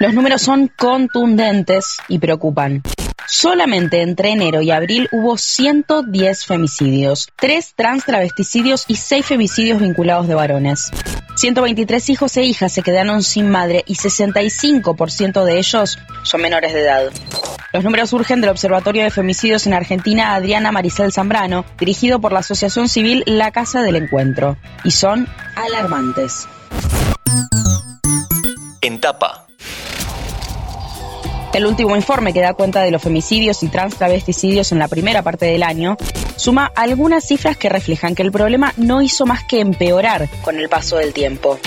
Los números son contundentes y preocupan. Solamente entre enero y abril hubo 110 femicidios, 3 trans travesticidios y 6 femicidios vinculados de varones. 123 hijos e hijas se quedaron sin madre y 65% de ellos son menores de edad. Los números surgen del Observatorio de Femicidios en Argentina Adriana Maricel Zambrano, dirigido por la Asociación Civil La Casa del Encuentro, y son alarmantes. En tapa. El último informe que da cuenta de los femicidios y trans travesticidios en la primera parte del año suma algunas cifras que reflejan que el problema no hizo más que empeorar con el paso del tiempo.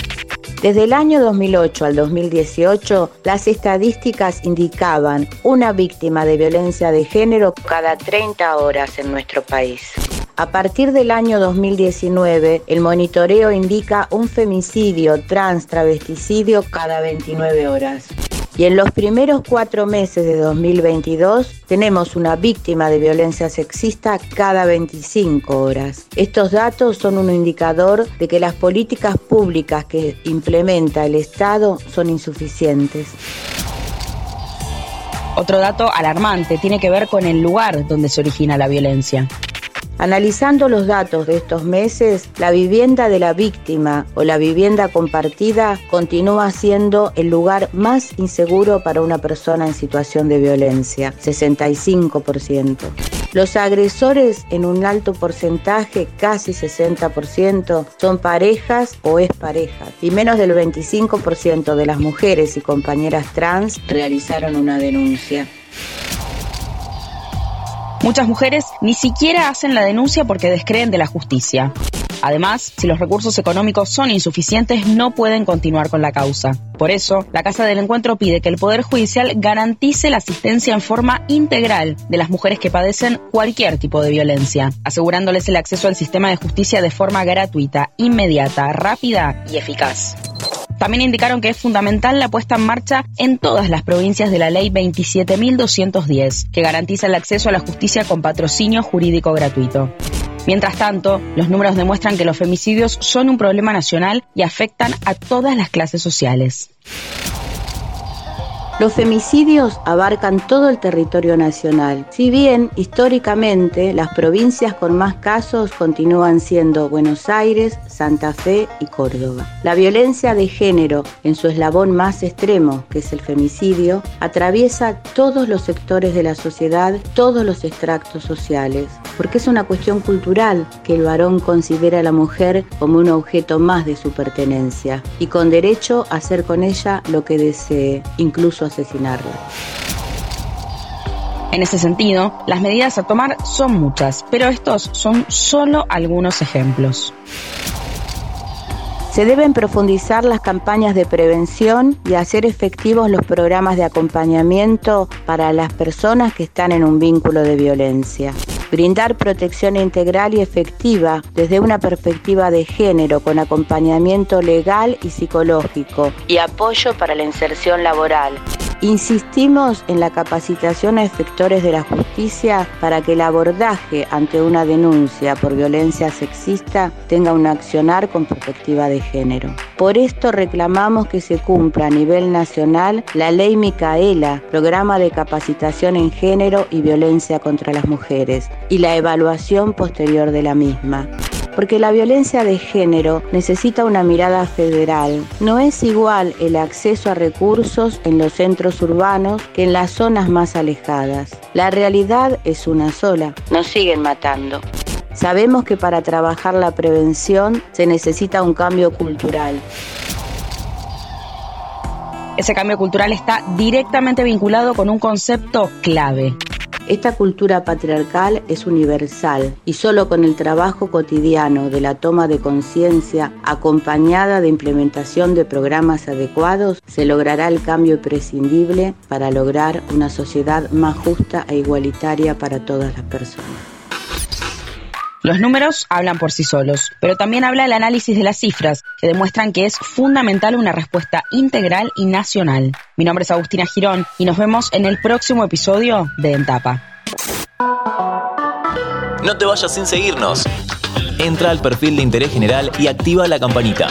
Desde el año 2008 al 2018, las estadísticas indicaban una víctima de violencia de género cada 30 horas en nuestro país. A partir del año 2019, el monitoreo indica un femicidio trans travesticidio cada 29 horas. Y en los primeros cuatro meses de 2022 tenemos una víctima de violencia sexista cada 25 horas. Estos datos son un indicador de que las políticas públicas que implementa el Estado son insuficientes. Otro dato alarmante tiene que ver con el lugar donde se origina la violencia. Analizando los datos de estos meses, la vivienda de la víctima o la vivienda compartida continúa siendo el lugar más inseguro para una persona en situación de violencia, 65%. Los agresores en un alto porcentaje, casi 60%, son parejas o exparejas y menos del 25% de las mujeres y compañeras trans realizaron una denuncia. Muchas mujeres ni siquiera hacen la denuncia porque descreen de la justicia. Además, si los recursos económicos son insuficientes, no pueden continuar con la causa. Por eso, la Casa del Encuentro pide que el Poder Judicial garantice la asistencia en forma integral de las mujeres que padecen cualquier tipo de violencia, asegurándoles el acceso al sistema de justicia de forma gratuita, inmediata, rápida y eficaz. También indicaron que es fundamental la puesta en marcha en todas las provincias de la Ley 27.210, que garantiza el acceso a la justicia con patrocinio jurídico gratuito. Mientras tanto, los números demuestran que los femicidios son un problema nacional y afectan a todas las clases sociales. Los femicidios abarcan todo el territorio nacional, si bien históricamente las provincias con más casos continúan siendo Buenos Aires, Santa Fe y Córdoba. La violencia de género, en su eslabón más extremo, que es el femicidio, atraviesa todos los sectores de la sociedad, todos los extractos sociales, porque es una cuestión cultural que el varón considera a la mujer como un objeto más de su pertenencia y con derecho a hacer con ella lo que desee, incluso asesinarla. En ese sentido, las medidas a tomar son muchas, pero estos son solo algunos ejemplos. Se deben profundizar las campañas de prevención y hacer efectivos los programas de acompañamiento para las personas que están en un vínculo de violencia brindar protección integral y efectiva desde una perspectiva de género con acompañamiento legal y psicológico y apoyo para la inserción laboral. Insistimos en la capacitación a efectores de la justicia para que el abordaje ante una denuncia por violencia sexista tenga un accionar con perspectiva de género. Por esto reclamamos que se cumpla a nivel nacional la Ley Micaela, Programa de Capacitación en Género y Violencia contra las Mujeres, y la evaluación posterior de la misma porque la violencia de género necesita una mirada federal. No es igual el acceso a recursos en los centros urbanos que en las zonas más alejadas. La realidad es una sola. Nos siguen matando. Sabemos que para trabajar la prevención se necesita un cambio cultural. Ese cambio cultural está directamente vinculado con un concepto clave, esta cultura patriarcal es universal y solo con el trabajo cotidiano de la toma de conciencia acompañada de implementación de programas adecuados se logrará el cambio imprescindible para lograr una sociedad más justa e igualitaria para todas las personas. Los números hablan por sí solos, pero también habla el análisis de las cifras, que demuestran que es fundamental una respuesta integral y nacional. Mi nombre es Agustina Girón y nos vemos en el próximo episodio de Entapa. No te vayas sin seguirnos. Entra al perfil de interés general y activa la campanita.